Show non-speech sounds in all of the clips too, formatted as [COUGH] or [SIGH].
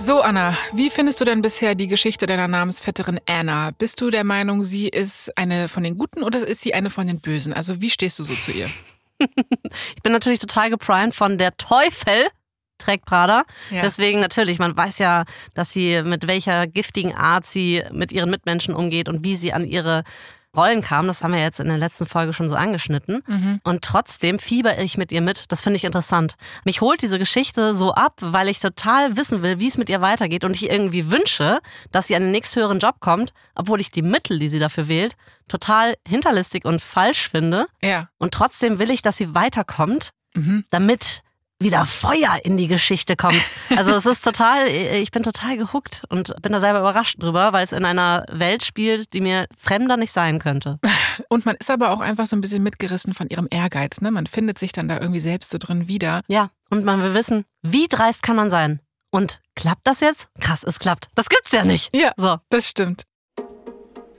So, Anna, wie findest du denn bisher die Geschichte deiner Namensvetterin Anna? Bist du der Meinung, sie ist eine von den Guten oder ist sie eine von den Bösen? Also, wie stehst du so zu ihr? [LAUGHS] ich bin natürlich total geprimed von der Teufel trägt Prada. Ja. Deswegen natürlich, man weiß ja, dass sie mit welcher giftigen Art sie mit ihren Mitmenschen umgeht und wie sie an ihre Rollen kam. Das haben wir jetzt in der letzten Folge schon so angeschnitten. Mhm. Und trotzdem fieber ich mit ihr mit. Das finde ich interessant. Mich holt diese Geschichte so ab, weil ich total wissen will, wie es mit ihr weitergeht und ich irgendwie wünsche, dass sie an den nächsthöheren Job kommt, obwohl ich die Mittel, die sie dafür wählt, total hinterlistig und falsch finde. Ja. Und trotzdem will ich, dass sie weiterkommt, Mhm. damit wieder Feuer in die Geschichte kommt. Also es ist total, ich bin total gehuckt und bin da selber überrascht drüber, weil es in einer Welt spielt, die mir fremder nicht sein könnte. Und man ist aber auch einfach so ein bisschen mitgerissen von ihrem Ehrgeiz. Ne? Man findet sich dann da irgendwie selbst so drin wieder. Ja, und man will wissen, wie dreist kann man sein? Und klappt das jetzt? Krass, es klappt. Das gibt's ja nicht. Ja, So. das stimmt.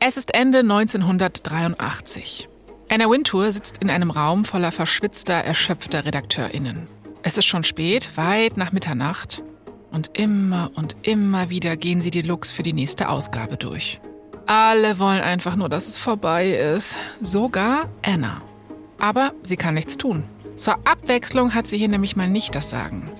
Es ist Ende 1983. Anna Wintour sitzt in einem Raum voller verschwitzter, erschöpfter RedakteurInnen. Es ist schon spät, weit nach Mitternacht. Und immer und immer wieder gehen sie die Looks für die nächste Ausgabe durch. Alle wollen einfach nur, dass es vorbei ist. Sogar Anna. Aber sie kann nichts tun. Zur Abwechslung hat sie hier nämlich mal nicht das Sagen.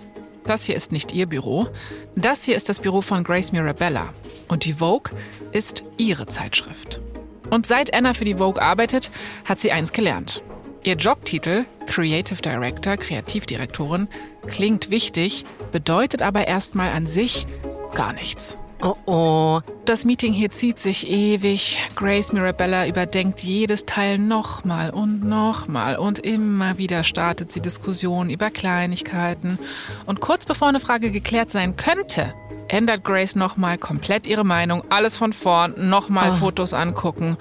Das hier ist nicht ihr Büro. Das hier ist das Büro von Grace Mirabella. Und die Vogue ist ihre Zeitschrift. Und seit Anna für die Vogue arbeitet, hat sie eins gelernt. Ihr Jobtitel, Creative Director, Kreativdirektorin, klingt wichtig, bedeutet aber erstmal an sich gar nichts. Oh oh. Das Meeting hier zieht sich ewig. Grace Mirabella überdenkt jedes Teil nochmal und nochmal und immer wieder startet sie Diskussionen über Kleinigkeiten. Und kurz bevor eine Frage geklärt sein könnte, ändert Grace nochmal komplett ihre Meinung, alles von vorn, nochmal Oh. Fotos angucken.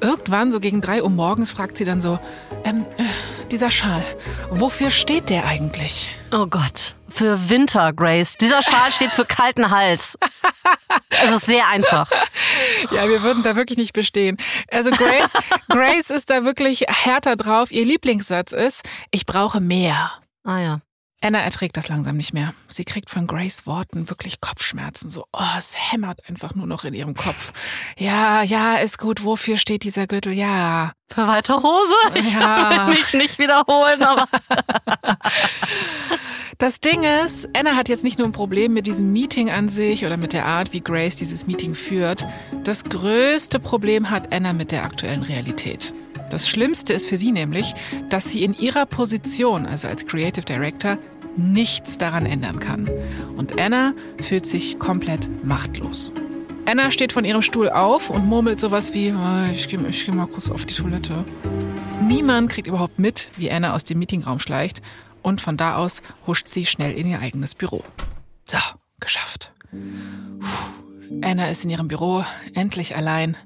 Irgendwann, so gegen drei Uhr morgens, fragt sie dann so, ähm, äh, dieser Schal, wofür steht der eigentlich? Oh Gott. Für Winter, Grace. Dieser Schal [LAUGHS] steht für kalten Hals. Es ist sehr einfach. Ja, wir würden da wirklich nicht bestehen. Also Grace, [LAUGHS] Grace ist da wirklich härter drauf. Ihr Lieblingssatz ist, ich brauche mehr. Ah ja. Anna erträgt das langsam nicht mehr. Sie kriegt von Grace Worten wirklich Kopfschmerzen. So, oh, es hämmert einfach nur noch in ihrem Kopf. [LAUGHS] Ja, ja, ist gut. Wofür steht dieser Gürtel? Ja. Für weite Hose? Ich Ja. will [LAUGHS] mich nicht wiederholen, aber [LAUGHS] Das Ding ist, Anna hat jetzt nicht nur ein Problem mit diesem Meeting an sich oder mit der Art, wie Grace dieses Meeting führt. Das größte Problem hat Anna mit der aktuellen Realität. Das Schlimmste ist für sie nämlich, dass sie in ihrer Position, also als Creative Director, nichts daran ändern kann. Und Anna fühlt sich komplett machtlos. Anna steht von ihrem Stuhl auf und murmelt sowas wie, "Ah, ich gehe ich geh mal kurz auf die Toilette. Niemand kriegt überhaupt mit, wie Anna aus dem Meetingraum schleicht und von da aus huscht sie schnell in ihr eigenes Büro. So, geschafft. Puh. Anna ist in ihrem Büro, endlich allein.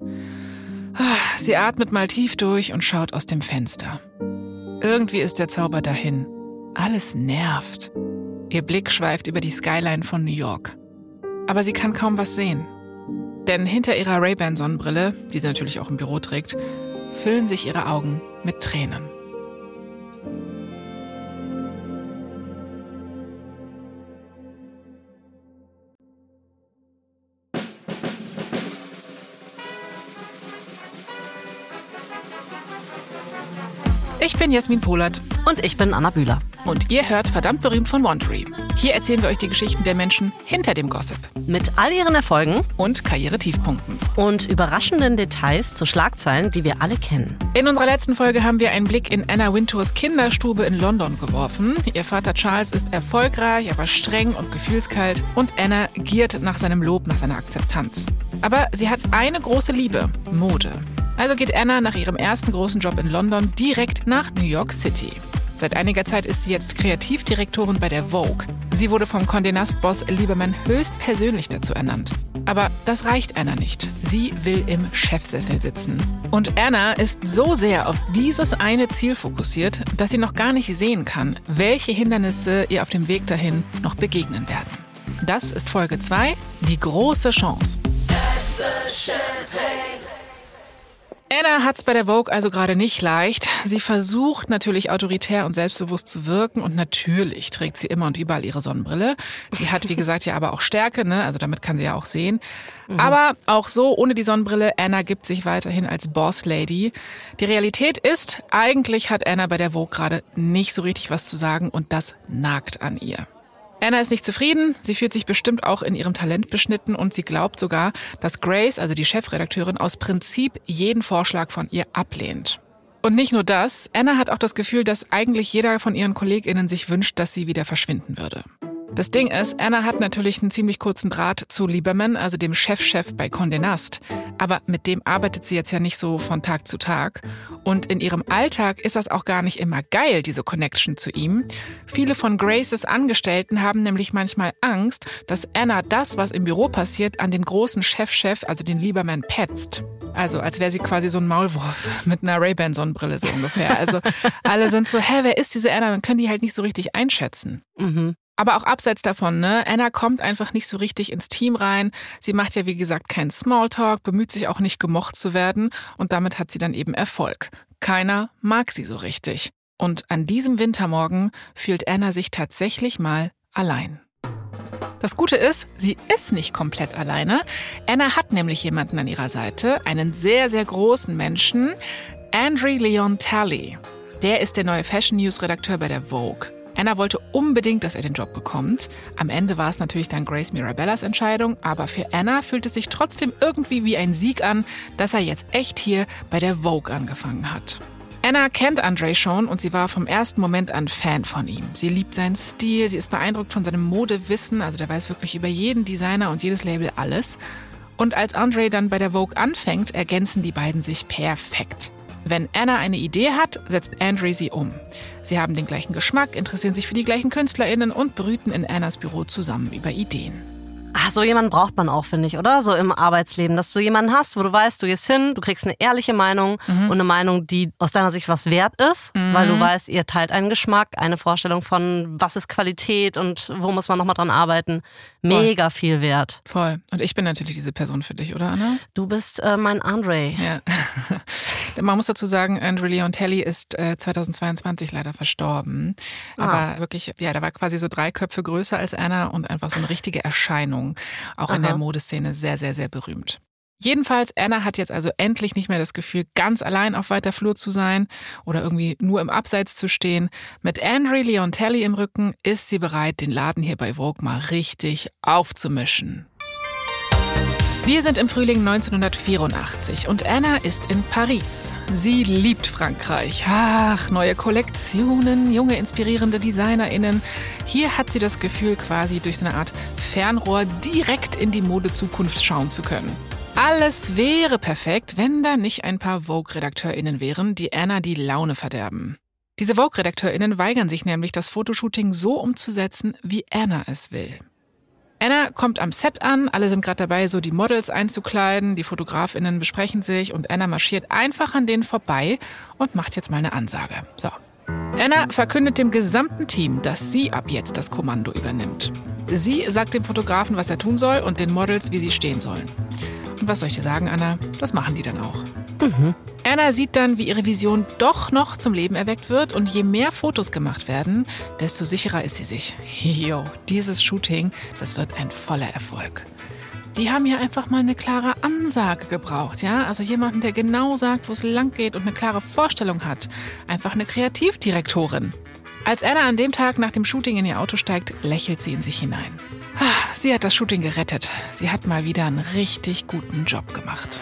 Ah, Sie atmet mal tief durch und schaut aus dem Fenster. Irgendwie ist der Zauber dahin. Alles nervt. Ihr Blick schweift über die Skyline von New York. Aber sie kann kaum was sehen. Denn hinter ihrer Ray-Ban-Sonnenbrille, die sie natürlich auch im Büro trägt, füllen sich ihre Augen mit Tränen. Ich bin Jasmin Polat Und ich bin Anna Bühler. und ihr hört verdammt berühmt von Wondery. Hier erzählen wir euch die Geschichten der Menschen hinter dem Gossip Mit all ihren Erfolgen und Karrieretiefpunkten. und überraschenden Details zu Schlagzeilen, die wir alle kennen. In unserer letzten Folge haben wir einen Blick in Anna Wintours Kinderstube in London geworfen. Ihr Vater Charles ist erfolgreich, aber streng und gefühlskalt und Anna giert nach seinem Lob, nach seiner Akzeptanz. Aber sie hat eine große Liebe, Mode. Also geht Anna nach ihrem ersten großen Job in London direkt nach New York City. Seit einiger Zeit ist sie jetzt Kreativdirektorin bei der Vogue. Sie wurde vom Condé Nast-Boss Lieberman höchstpersönlich dazu ernannt. Aber das reicht Anna nicht. Sie will im Chefsessel sitzen. Und Anna ist so sehr auf dieses eine Ziel fokussiert, dass sie noch gar nicht sehen kann, welche Hindernisse ihr auf dem Weg dahin noch begegnen werden. Das ist Folge 2, die große Chance. Anna hat's bei der Vogue also gerade nicht leicht. Sie versucht natürlich autoritär und selbstbewusst zu wirken und natürlich trägt sie immer und überall ihre Sonnenbrille. Die hat, wie gesagt, ja aber auch Stärke, ne? also damit kann sie ja auch sehen. Mhm. Aber auch so, ohne die Sonnenbrille, Anna gibt sich weiterhin als Boss Lady. Die Realität ist, eigentlich hat Anna bei der Vogue gerade nicht so richtig was zu sagen und das nagt an ihr. Anna ist nicht zufrieden, sie fühlt sich bestimmt auch in ihrem Talent beschnitten und sie glaubt sogar, dass Grace, also die Chefredakteurin, aus Prinzip jeden Vorschlag von ihr ablehnt. Und nicht nur das, Anna hat auch das Gefühl, dass eigentlich jeder von ihren Kolleginnen sich wünscht, dass sie wieder verschwinden würde. Das Ding ist, Anna hat natürlich einen ziemlich kurzen Draht zu Lieberman, also dem Chefchef -Chef bei Condé Nast. Aber mit dem arbeitet sie jetzt ja nicht so von Tag zu Tag. Und in ihrem Alltag ist das auch gar nicht immer geil, diese Connection zu ihm. Viele von Graces Angestellten haben nämlich manchmal Angst, dass Anna das, was im Büro passiert, an den großen Chefchef, -Chef, also den Lieberman, petzt. Also als wäre sie quasi so ein Maulwurf [LAUGHS] mit einer Ray-Ban-Sonnenbrille so ungefähr. Also alle sind so, hä, wer ist diese Anna? Dann können die halt nicht so richtig einschätzen. Mhm. Aber auch abseits davon, ne? Anna kommt einfach nicht so richtig ins Team rein. Sie macht ja, wie gesagt, keinen Smalltalk, bemüht sich auch nicht gemocht zu werden und damit hat sie dann eben Erfolg. Keiner mag sie so richtig. Und an diesem Wintermorgen fühlt Anna sich tatsächlich mal allein. Das Gute ist, sie ist nicht komplett alleine. Anna hat nämlich jemanden an ihrer Seite, einen sehr, sehr großen Menschen, Andre Leon Talley. Der ist der neue Fashion News Redakteur bei der Vogue. Anna wollte unbedingt, dass er den Job bekommt. Am Ende war es natürlich dann Grace Mirabellas Entscheidung, aber für Anna fühlt es sich trotzdem irgendwie wie ein Sieg an, dass er jetzt echt hier bei der Vogue angefangen hat. Anna kennt Andre schon und sie war vom ersten Moment an Fan von ihm. Sie liebt seinen Stil, sie ist beeindruckt von seinem Modewissen, also der weiß wirklich über jeden Designer und jedes Label alles. Und als Andre dann bei der Vogue anfängt, ergänzen die beiden sich perfekt. Wenn Anna eine Idee hat, setzt Andre sie um. Sie haben den gleichen Geschmack, interessieren sich für die gleichen KünstlerInnen und brüten in Annas Büro zusammen über Ideen. Ach, so jemanden braucht man auch, finde ich, oder? So im Arbeitsleben, dass du jemanden hast, wo du weißt, du gehst hin, du kriegst eine ehrliche Meinung mhm. und eine Meinung, die aus deiner Sicht was wert ist, mhm. weil du weißt, ihr teilt einen Geschmack, eine Vorstellung von, was ist Qualität und wo muss man nochmal dran arbeiten. Mega Voll. viel wert. Voll. Und ich bin natürlich diese Person für dich, oder Anna? Du bist äh, mein Andre. Ja. [LAUGHS] Man muss dazu sagen, Andre Leontelli ist äh, 2022 leider verstorben. Ah. Aber wirklich, ja, da war quasi so drei Köpfe größer als Anna und einfach so eine richtige Erscheinung. Auch Aha. in der Modeszene sehr, sehr, sehr berühmt. Jedenfalls, Anna hat jetzt also endlich nicht mehr das Gefühl, ganz allein auf weiter Flur zu sein oder irgendwie nur im Abseits zu stehen. Mit Andre Leontelli im Rücken ist sie bereit, den Laden hier bei Vogue mal richtig aufzumischen. Wir sind im Frühling 1984 und Anna ist in Paris. Sie liebt Frankreich. Ach, neue Kollektionen, junge inspirierende Designerinnen. Hier hat sie das Gefühl, quasi durch so eine Art Fernrohr direkt in die Modezukunft schauen zu können. Alles wäre perfekt, wenn da nicht ein paar Vogue-RedakteurInnen wären, die Anna die Laune verderben. Diese Vogue-RedakteurInnen weigern sich nämlich, das Fotoshooting so umzusetzen, wie Anna es will. Anna kommt am Set an, alle sind gerade dabei, so die Models einzukleiden, die Fotografinnen besprechen sich und Anna marschiert einfach an denen vorbei und macht jetzt mal eine Ansage. So. Anna verkündet dem gesamten Team, dass sie ab jetzt das Kommando übernimmt. Sie sagt dem Fotografen, was er tun soll und den Models, wie sie stehen sollen. Und was soll ich dir sagen, Anna? Das machen die dann auch. Mhm. Anna sieht dann, wie ihre Vision doch noch zum Leben erweckt wird und je mehr Fotos gemacht werden, desto sicherer ist sie sich. [LAUGHS] Jo, dieses Shooting, das wird ein voller Erfolg. Die haben ja einfach mal eine klare Ansage gebraucht, ja? Also jemanden, der genau sagt, wo es lang geht und eine klare Vorstellung hat. Einfach eine Kreativdirektorin. Als Anna an dem Tag nach dem Shooting in ihr Auto steigt, lächelt sie in sich hinein. Ah, sie hat das Shooting gerettet. Sie hat mal wieder einen richtig guten Job gemacht.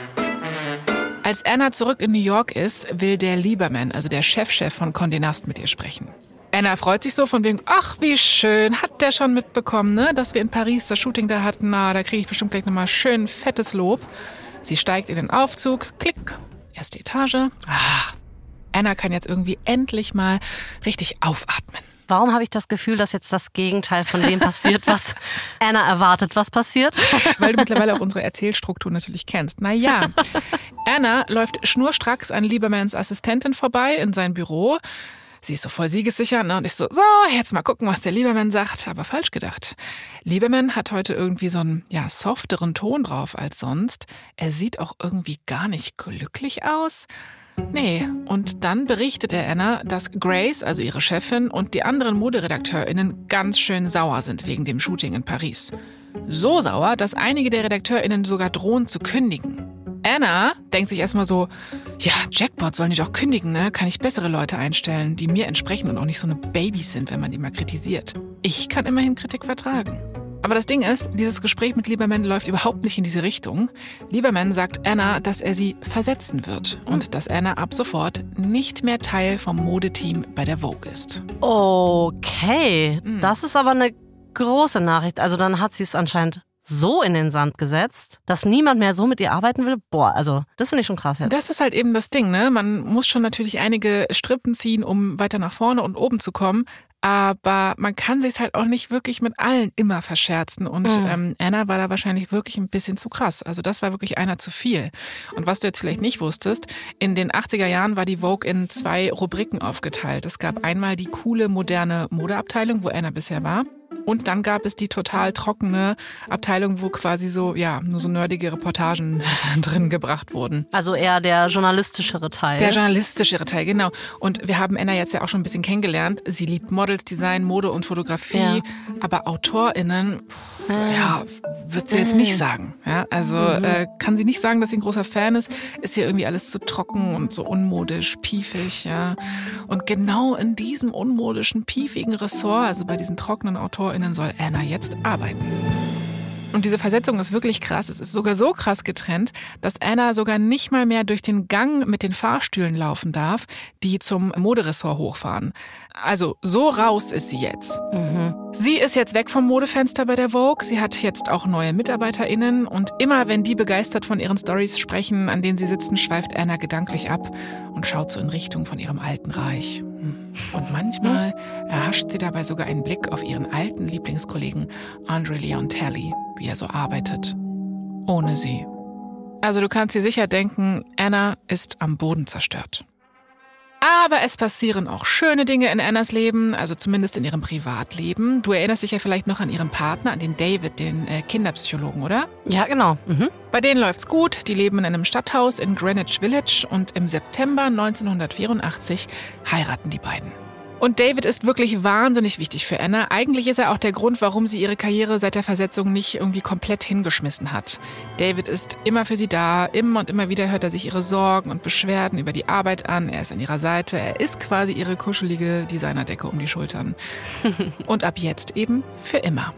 Als Anna zurück in New York ist, will der Lieberman, also der Chefchef von Condé Nast, mit ihr sprechen. Anna freut sich so von wegen, ach wie schön, hat der schon mitbekommen, ne, dass wir in Paris das Shooting da hatten. Na, da kriege ich bestimmt gleich nochmal schön fettes Lob. Sie steigt in den Aufzug, klick, erste Etage. Ah, Anna kann jetzt irgendwie endlich mal richtig aufatmen. Warum habe ich das Gefühl, dass jetzt das Gegenteil von dem passiert, was [LAUGHS] Anna erwartet, was passiert? Weil du mittlerweile auch [LAUGHS] unsere Erzählstruktur natürlich kennst. Naja, Anna läuft schnurstracks an Liebermans Assistentin vorbei in sein Büro. Sie ist so voll siegessicher ne? und ich so, so, jetzt mal gucken, was der Lieberman sagt. Aber falsch gedacht. Lieberman hat heute irgendwie so einen ja, softeren Ton drauf als sonst. Er sieht auch irgendwie gar nicht glücklich aus. Nee, und dann berichtet er Anna, dass Grace, also ihre Chefin, und die anderen ModeredakteurInnen ganz schön sauer sind wegen dem Shooting in Paris. So sauer, dass einige der RedakteurInnen sogar drohen zu kündigen. Anna denkt sich erstmal so, ja, Jackpot sollen die doch kündigen, ne? Kann ich bessere Leute einstellen, die mir entsprechen und auch nicht so eine Babys sind, wenn man die mal kritisiert. Ich kann immerhin Kritik vertragen. Aber das Ding ist, dieses Gespräch mit Lieberman läuft überhaupt nicht in diese Richtung. Lieberman sagt Anna, dass er sie versetzen wird und hm. dass Anna ab sofort nicht mehr Teil vom Modeteam bei der Vogue ist. Okay, mhm. das ist aber eine große Nachricht. Also dann hat sie es anscheinend so in den Sand gesetzt, dass niemand mehr so mit ihr arbeiten will. Boah, also das finde ich schon krass jetzt. Das ist halt eben das Ding, ne? Man muss schon natürlich einige Strippen ziehen, um weiter nach vorne und oben zu kommen aber man kann sich halt auch nicht wirklich mit allen immer verscherzen. Und mhm. ähm, Anna war da wahrscheinlich wirklich ein bisschen zu krass. Also das war wirklich einer zu viel. Und was du jetzt vielleicht nicht wusstest, in den 80er Jahren war die Vogue in zwei Rubriken aufgeteilt. Es gab einmal die coole, moderne Modeabteilung, wo Anna bisher war. Und dann gab es die total trockene Abteilung, wo quasi so, ja, nur so nerdige Reportagen [LAUGHS] drin gebracht wurden. Also eher der journalistischere Teil. Der journalistischere Teil, genau. Und wir haben Anna jetzt ja auch schon ein bisschen kennengelernt. Sie liebt Models, Design, Mode und Fotografie. Ja. Aber AutorInnen, pff, äh. ja, wird sie jetzt nicht sagen. Ja, also mhm. äh, kann sie nicht sagen, dass sie ein großer Fan ist. Ist hier irgendwie alles zu trocken und so unmodisch, piefig, ja. Und genau in diesem unmodischen, piefigen Ressort, also bei diesen trockenen AutorInnen, soll Anna jetzt arbeiten. Und diese Versetzung ist wirklich krass. Es ist sogar so krass getrennt, dass Anna sogar nicht mal mehr durch den Gang mit den Fahrstühlen laufen darf, die zum Moderessort hochfahren. Also so raus ist sie jetzt. Mhm. Sie ist jetzt weg vom Modefenster bei der Vogue. Sie hat jetzt auch neue MitarbeiterInnen. Und immer wenn die begeistert von ihren Stories sprechen, an denen sie sitzen, schweift Anna gedanklich ab und schaut so in Richtung von ihrem alten Reich. Und manchmal erhascht sie dabei sogar einen Blick auf ihren alten Lieblingskollegen Andre Leon Talley, wie er so arbeitet. Ohne sie. Also du kannst dir sicher denken, Anna ist am Boden zerstört. Aber es passieren auch schöne Dinge in Annas Leben, also zumindest in ihrem Privatleben. Du erinnerst dich ja vielleicht noch an ihren Partner, an den David, den äh, Kinderpsychologen, oder? Ja, genau. Mhm. Bei denen läuft's gut. Die leben in einem Stadthaus in Greenwich Village und im September 1984 heiraten die beiden. Und David ist wirklich wahnsinnig wichtig für Anna. Eigentlich ist er auch der Grund, warum sie ihre Karriere seit der Versetzung nicht irgendwie komplett hingeschmissen hat. David ist immer für sie da. Immer und immer wieder hört er sich ihre Sorgen und Beschwerden über die Arbeit an. Er ist an ihrer Seite. Er ist quasi ihre kuschelige Designerdecke um die Schultern. [LAUGHS] und ab jetzt eben für immer.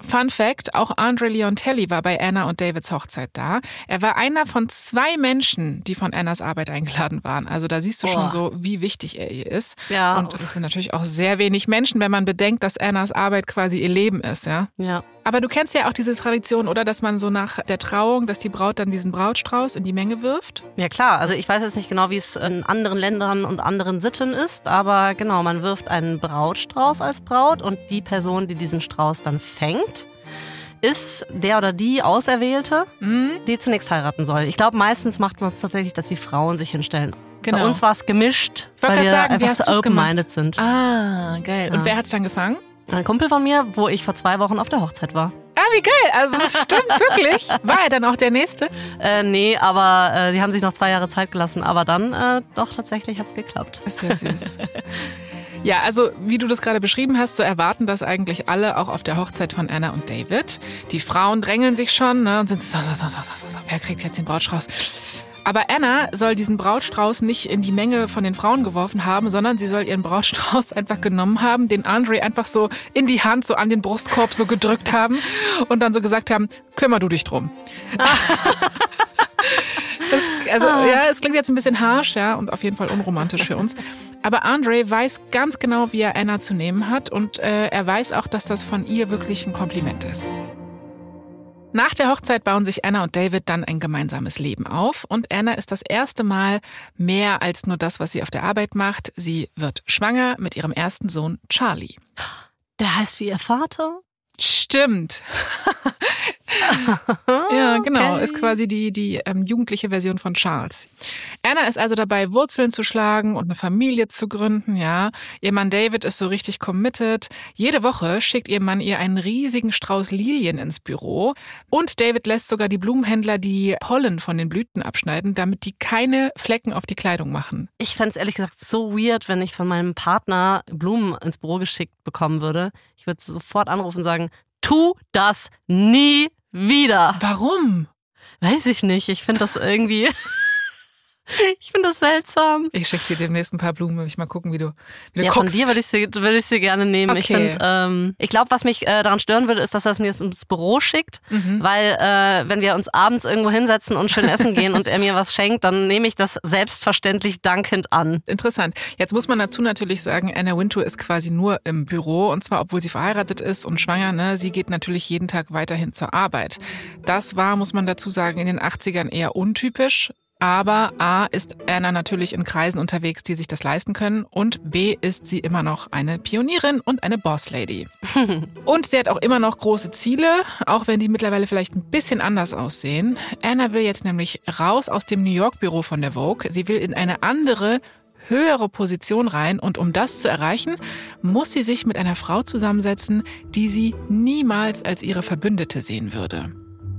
Fun Fact, auch Andre Leontelli war bei Anna und Davids Hochzeit da. Er war einer von zwei Menschen, die von Annas Arbeit eingeladen waren. Also da siehst du Boah. schon so, wie wichtig er ihr ist. Ja. Und es sind natürlich auch sehr wenig Menschen, wenn man bedenkt, dass Annas Arbeit quasi ihr Leben ist, ja. Ja. Aber du kennst ja auch diese Tradition, oder, dass man so nach der Trauung, dass die Braut dann diesen Brautstrauß in die Menge wirft? Ja klar, also ich weiß jetzt nicht genau, wie es in anderen Ländern und anderen Sitten ist, aber genau, man wirft einen Brautstrauß als Braut und die Person, die diesen Strauß dann fängt, ist der oder die Auserwählte, mhm. die zunächst heiraten soll. Ich glaube, meistens macht man es tatsächlich, dass die Frauen sich hinstellen. Genau. Bei uns war es gemischt, weil wir sagen, einfach so open-minded sind. Ah, geil. Und ja. wer hat es dann gefangen? Ein Kumpel von mir, wo ich vor zwei Wochen auf der Hochzeit war. Ah, wie geil. Also das stimmt [LAUGHS] wirklich. War er dann auch der Nächste? Äh, nee, aber äh, die haben sich noch zwei Jahre Zeit gelassen. Aber dann äh, doch tatsächlich hat's geklappt. Ist ja süß. [LAUGHS] Ja, also wie du das gerade beschrieben hast, so erwarten das eigentlich alle auch auf der Hochzeit von Anna und David. Die Frauen drängeln sich schon ne, und sind so, so, so, so, so, so, wer kriegt jetzt den Brautstrauß? Aber Anna soll diesen Brautstrauß nicht in die Menge von den Frauen geworfen haben, sondern sie soll ihren Brautstrauß [LAUGHS] einfach genommen haben, den Andre einfach so in die Hand, so an den Brustkorb so gedrückt haben und dann so gesagt haben, kümmer du dich drum. [LAUGHS] Das, also ah. ja, es klingt jetzt ein bisschen harsh, ja, und auf jeden Fall unromantisch für uns. Aber Andre weiß ganz genau, wie er Anna zu nehmen hat und äh, er weiß auch, dass das von ihr wirklich ein Kompliment ist. Nach der Hochzeit bauen sich Anna und David dann ein gemeinsames Leben auf und Anna ist das erste Mal mehr als nur das, was sie auf der Arbeit macht. Sie wird schwanger mit ihrem ersten Sohn Charlie. Der heißt wie ihr Vater? Stimmt. [LAUGHS] Ja, genau. Okay. Ist quasi die, die ähm, jugendliche Version von Charles. Anna ist also dabei, Wurzeln zu schlagen und eine Familie zu gründen, ja. Ihr Mann David ist so richtig committed. Jede Woche schickt ihr Mann ihr einen riesigen Strauß Lilien ins Büro. Und David lässt sogar die Blumenhändler die Pollen von den Blüten abschneiden, damit die keine Flecken auf die Kleidung machen. Ich fände es ehrlich gesagt so weird, wenn ich von meinem Partner Blumen ins Büro geschickt bekommen würde. Ich würde sofort anrufen und sagen, tu das nie wieder. Warum? Weiß ich nicht. Ich finde das irgendwie. [LAUGHS] ich finde das seltsam. Ich schicke dir demnächst ein paar Blumen, will ich mal gucken, wie du, wie du Ja, guckst. von dir würde ich sie, würde ich sie gerne nehmen. Ich Okay. finde, ähm, ich glaube, was mich äh, daran stören würde, ist, dass er es mir ins Büro schickt, Mhm. weil äh, wenn wir uns abends irgendwo hinsetzen und schön essen gehen und er mir was schenkt, dann nehme ich das selbstverständlich dankend an. Interessant. Jetzt muss man dazu natürlich sagen, Anna Wintour ist quasi nur im Büro und zwar, obwohl sie verheiratet ist und schwanger. Ne? Sie geht natürlich jeden Tag weiterhin zur Arbeit. Das war, muss man dazu sagen, in den 80ern eher untypisch. Aber A ist Anna natürlich in Kreisen unterwegs, die sich das leisten können. Und B ist sie immer noch eine Pionierin und eine Bosslady. [LAUGHS] Und sie hat auch immer noch große Ziele, auch wenn die mittlerweile vielleicht ein bisschen anders aussehen. Anna will jetzt nämlich raus aus dem New York-Büro von der Vogue. Sie will in eine andere, höhere Position rein. Und um das zu erreichen, muss sie sich mit einer Frau zusammensetzen, die sie niemals als ihre Verbündete sehen würde.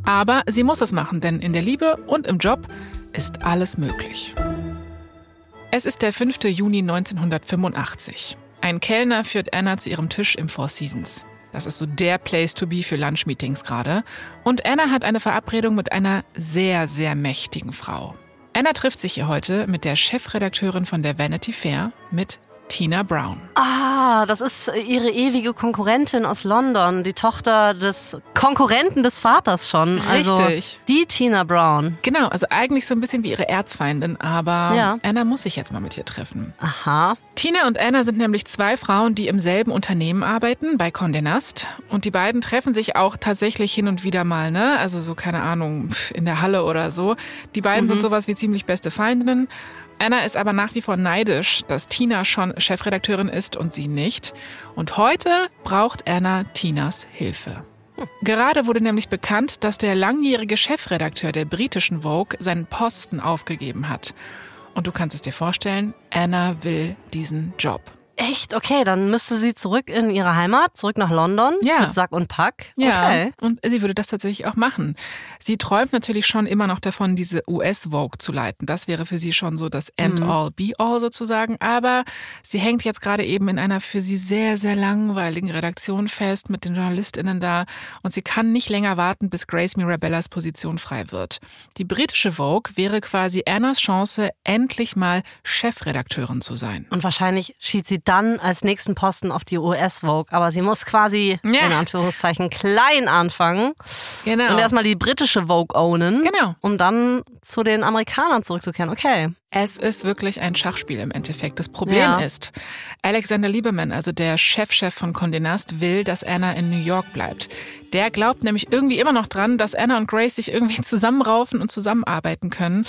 Aber sie muss es machen, denn in der Liebe und im Job ist alles möglich. Es ist der 5. Juni 1985. Ein Kellner führt Anna zu ihrem Tisch im Four Seasons. Das ist so der Place to be für Lunchmeetings gerade. Und Anna hat eine Verabredung mit einer sehr, sehr mächtigen Frau. Anna trifft sich hier heute mit der Chefredakteurin von der Vanity Fair, mit Tina Brown. Ah, das ist ihre ewige Konkurrentin aus London, die Tochter des Konkurrenten des Vaters schon. Also Richtig. die Tina Brown. Genau, also eigentlich so ein bisschen wie ihre Erzfeindin, aber Ja. Anna muss sich jetzt mal mit ihr treffen. Aha. Tina und Anna sind nämlich zwei Frauen, die im selben Unternehmen arbeiten, bei Condé Nast. Und die beiden treffen sich auch tatsächlich hin und wieder mal, ne? Also so, keine Ahnung, in der Halle oder so. Die beiden sind sowas wie ziemlich beste Freundinnen. Anna ist aber nach wie vor neidisch, dass Tina schon Chefredakteurin ist und sie nicht. Und heute braucht Anna Tinas Hilfe. Gerade wurde nämlich bekannt, dass der langjährige Chefredakteur der britischen Vogue seinen Posten aufgegeben hat. Und du kannst es dir vorstellen, Anna will diesen Job. Echt? Okay, dann müsste sie zurück in ihre Heimat, zurück nach London Ja. mit Sack und Pack. Ja, Okay. und sie würde das tatsächlich auch machen. Sie träumt natürlich schon immer noch davon, diese US-Vogue zu leiten. Das wäre für sie schon so das End-all, Be-all sozusagen. Aber sie hängt jetzt gerade eben in einer für sie sehr, sehr langweiligen Redaktion fest mit den JournalistInnen da. Und sie kann nicht länger warten, bis Grace Mirabellas Position frei wird. Die britische Vogue wäre quasi Annas Chance, endlich mal Chefredakteurin zu sein. Und wahrscheinlich schied sie dann als nächsten Posten auf die US-Vogue. Aber sie muss quasi, Ja. in Anführungszeichen, klein anfangen Genau. und erstmal die britische Vogue ownen, Genau. um dann zu den Amerikanern zurückzukehren. Okay. Es ist wirklich ein Schachspiel im Endeffekt. Das Problem Ja. ist, Alexander Lieberman, also der Chefchef von Condé Nast, will, dass Anna in New York bleibt. Der glaubt nämlich irgendwie immer noch dran, dass Anna und Grace sich irgendwie [LAUGHS] zusammenraufen und zusammenarbeiten können.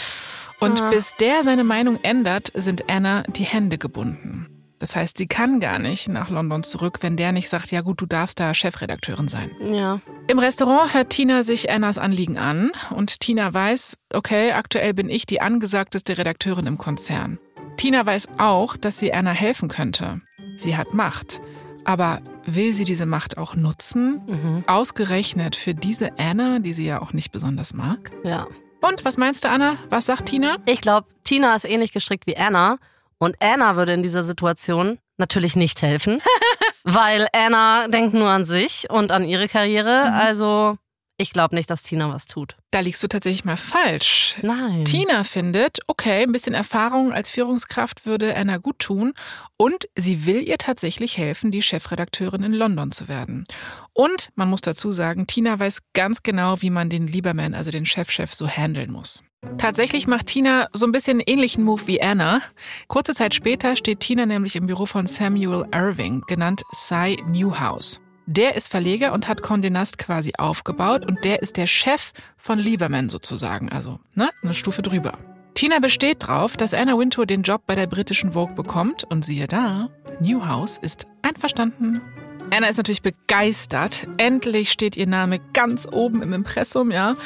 Und Ah. bis der seine Meinung ändert, sind Anna die Hände gebunden. Das heißt, sie kann gar nicht nach London zurück, wenn der nicht sagt, ja gut, du darfst da Chefredakteurin sein. Ja. Im Restaurant hört Tina sich Annas Anliegen an und Tina weiß, okay, aktuell bin ich die angesagteste Redakteurin im Konzern. Tina weiß auch, dass sie Anna helfen könnte. Sie hat Macht. Aber will sie diese Macht auch nutzen? Mhm. Ausgerechnet für diese Anna, die sie ja auch nicht besonders mag? Ja. Und was meinst du, Anna? Was sagt Tina? Ich glaube, Tina ist ähnlich gestrickt wie Anna. Und Anna würde in dieser Situation natürlich nicht helfen, [LAUGHS] weil Anna denkt nur an sich und an ihre Karriere. Also ich glaube nicht, dass Tina was tut. Da liegst du tatsächlich mal falsch. Nein. Tina findet, okay, ein bisschen Erfahrung als Führungskraft würde Anna gut tun und sie will ihr tatsächlich helfen, die Chefredakteurin in London zu werden. Und man muss dazu sagen, Tina weiß ganz genau, wie man den Lieberman, also den Chefchef, so handeln muss. Tatsächlich macht Tina so ein bisschen einen ähnlichen Move wie Anna. Kurze Zeit später steht Tina nämlich im Büro von Samuel Irving, genannt Cy Newhouse. Der ist Verleger und hat Condé Nast quasi aufgebaut und der ist der Chef von Lieberman sozusagen, also ne, eine Stufe drüber. Tina besteht drauf, dass Anna Wintour den Job bei der britischen Vogue bekommt und siehe da, Newhouse ist einverstanden. Anna ist natürlich begeistert. Endlich steht ihr Name ganz oben im Impressum, ja.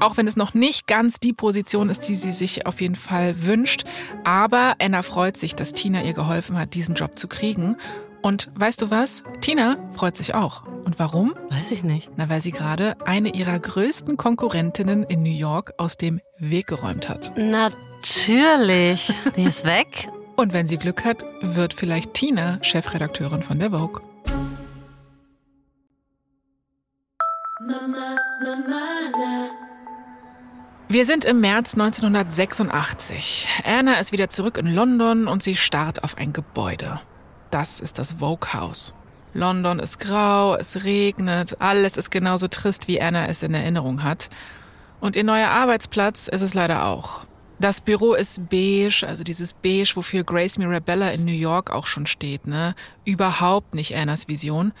Auch wenn es noch nicht ganz die Position ist, die sie sich auf jeden Fall wünscht. Aber Anna freut sich, dass Tina ihr geholfen hat, diesen Job zu kriegen. Und weißt du was? Tina freut sich auch. Und warum? Weiß ich nicht. Na, weil sie gerade eine ihrer größten Konkurrentinnen in New York aus dem Weg geräumt hat. Natürlich. Die ist weg. Und wenn sie Glück hat, wird vielleicht Tina Chefredakteurin von der Vogue. Wir sind im März 1986. Anna ist wieder zurück in London und sie starrt auf ein Gebäude. Das ist das Vogue House. London ist grau, es regnet, alles ist genauso trist, wie Anna es in Erinnerung hat. Und ihr neuer Arbeitsplatz ist es leider auch. Das Büro ist beige, also dieses beige, wofür Grace Mirabella in New York auch schon steht, ne? Überhaupt nicht Annas Vision.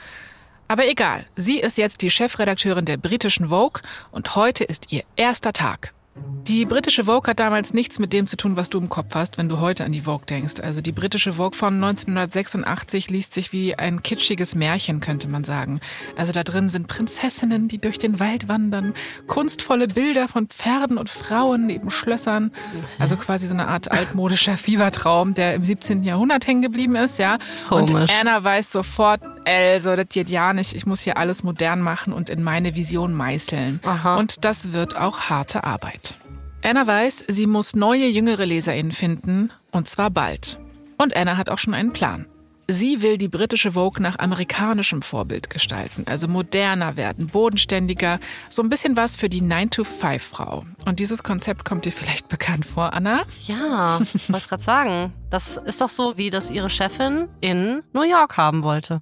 Aber egal, sie ist jetzt die Chefredakteurin der britischen Vogue und heute ist ihr erster Tag. Die britische Vogue hat damals nichts mit dem zu tun, was du im Kopf hast, wenn du heute an die Vogue denkst. Also die britische Vogue von 1986 liest sich wie ein kitschiges Märchen, könnte man sagen. Also da drin sind Prinzessinnen, die durch den Wald wandern, kunstvolle Bilder von Pferden und Frauen neben Schlössern. Also quasi so eine Art altmodischer [LAUGHS] Fiebertraum, der im 17. Jahrhundert hängen geblieben ist, ja. Komisch. Und Anna weiß sofort, also das geht ja nicht, ich muss hier alles modern machen und in meine Vision meißeln. Aha. Und das wird auch harte Arbeit. Anna weiß, sie muss neue jüngere LeserInnen finden, und zwar bald. Und Anna hat auch schon einen Plan. Sie will die britische Vogue nach amerikanischem Vorbild gestalten, also moderner werden, bodenständiger, so ein bisschen was für die 9-to-5-Frau. Und dieses Konzept kommt dir vielleicht [LAUGHS] bekannt vor, Anna? Ja, ich wollte gerade sagen. Das ist doch so, wie das ihre Chefin in New York haben wollte.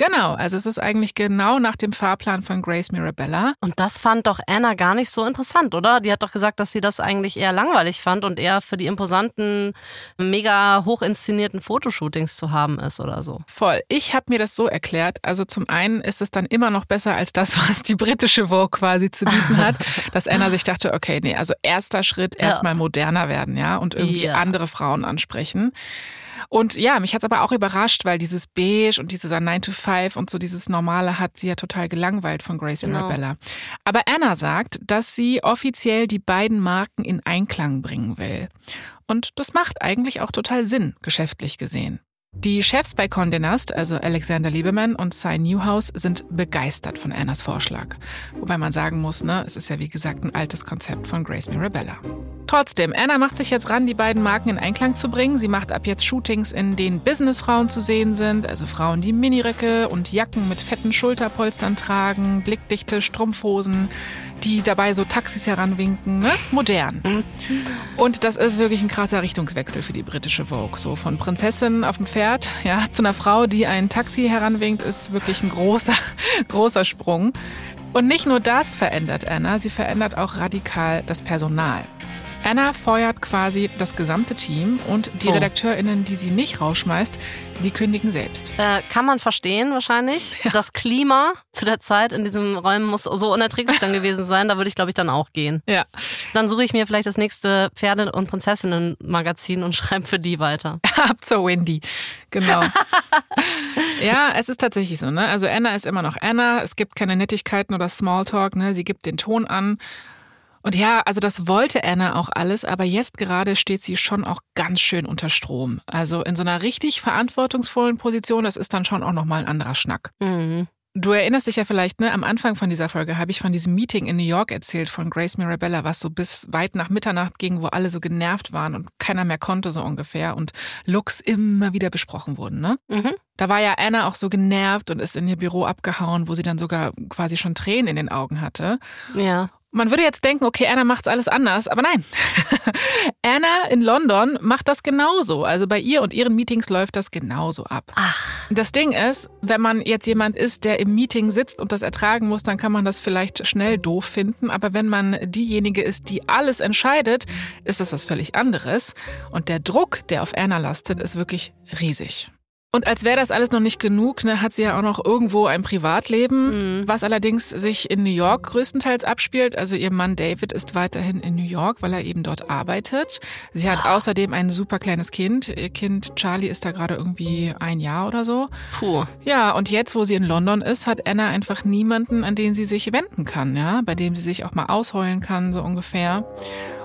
Genau, also es ist eigentlich genau nach dem Fahrplan von Grace Mirabella. Und das fand doch Anna gar nicht so interessant, oder? Die hat doch gesagt, dass sie das eigentlich eher langweilig fand und eher für die imposanten, mega hoch inszenierten Fotoshootings zu haben ist oder so. Voll. Ich habe mir das so erklärt. Also zum einen ist es dann immer noch besser als das, [LAUGHS] was die britische Vogue quasi zu bieten hat, [LAUGHS] dass Anna sich dachte, okay, nee, also erster Schritt Ja. erstmal moderner werden, ja, und irgendwie Ja. andere Frauen ansprechen. Und ja, mich hat's aber auch überrascht, weil dieses Beige und dieser 9 to 5 und so dieses Normale hat sie ja total gelangweilt von Grace Genau. Mirabella. Aber Anna sagt, dass sie offiziell die beiden Marken in Einklang bringen will. Und das macht eigentlich auch total Sinn, geschäftlich gesehen. Die Chefs bei Condé Nast, also Alexander Lieberman und Cy Newhouse, sind begeistert von Annas Vorschlag. Wobei man sagen muss, ne, es ist ja wie gesagt ein altes Konzept von Grace Mirabella. Trotzdem, Anna macht sich jetzt ran, die beiden Marken in Einklang zu bringen. Sie macht ab jetzt Shootings, in denen Businessfrauen zu sehen sind, also Frauen, die Miniröcke und Jacken mit fetten Schulterpolstern tragen, blickdichte Strumpfhosen, die dabei so Taxis heranwinken, ne? modern. Und das ist wirklich ein krasser Richtungswechsel für die britische Vogue. So von Prinzessin auf dem Pferd, ja, zu einer Frau, die ein Taxi heranwinkt, ist wirklich ein großer, [LAUGHS] großer Sprung. Und nicht nur das verändert Anna, sie verändert auch radikal das Personal. Anna feuert quasi das gesamte Team und die Oh. RedakteurInnen, die sie nicht rausschmeißt, die kündigen selbst. Äh, kann man verstehen wahrscheinlich. [LAUGHS] Das Klima zu der Zeit in diesen Räumen muss so unerträglich dann gewesen sein. Da würde ich, glaube ich, dann auch gehen. Ja. Dann suche ich mir vielleicht das nächste Pferde- und Prinzessinnen-Magazin und [LAUGHS] schreibe für die weiter. Ab zur Wendy. Genau. [LAUGHS] ja, es ist tatsächlich so, ne? Also Anna ist immer noch Anna. Es gibt keine Nettigkeiten oder Smalltalk, ne? Sie gibt den Ton an. Und ja, also das wollte Anna auch alles, aber jetzt gerade steht sie schon auch ganz schön unter Strom. Also in so einer richtig verantwortungsvollen Position, das ist dann schon auch nochmal ein anderer Schnack. Mhm. Du erinnerst dich ja vielleicht, ne, am Anfang von dieser Folge habe ich von diesem Meeting in New York erzählt von Grace Mirabella, was so bis weit nach Mitternacht ging, wo alle so genervt waren und keiner mehr konnte so ungefähr und Looks immer wieder besprochen wurden, ne? Mhm. Da war ja Anna auch so genervt und ist in ihr Büro abgehauen, wo sie dann sogar quasi schon Tränen in den Augen hatte. Ja. Man würde jetzt denken, okay, Anna macht's alles anders, aber nein. [LAUGHS] Anna in London macht das genauso. Also bei ihr und ihren Meetings läuft das genauso ab. Ach, Das Ding ist, wenn man jetzt jemand ist, der im Meeting sitzt und das ertragen muss, dann kann man das vielleicht schnell doof finden. Aber wenn man diejenige ist, die alles entscheidet, ist das was völlig anderes. Und der Druck, der auf Anna lastet, ist wirklich riesig. Und als wäre das alles noch nicht genug, ne, hat sie ja auch noch irgendwo ein Privatleben, mhm. was allerdings sich in New York größtenteils abspielt. Also ihr Mann David ist weiterhin in New York, weil er eben dort arbeitet. Sie hat oh. außerdem ein super kleines Kind. Ihr Kind Charlie ist da gerade irgendwie ein Jahr oder so. Puh. Ja, und jetzt, wo sie in London ist, hat Anna einfach niemanden, an den sie sich wenden kann, ja, bei dem sie sich auch mal ausheulen kann, so ungefähr.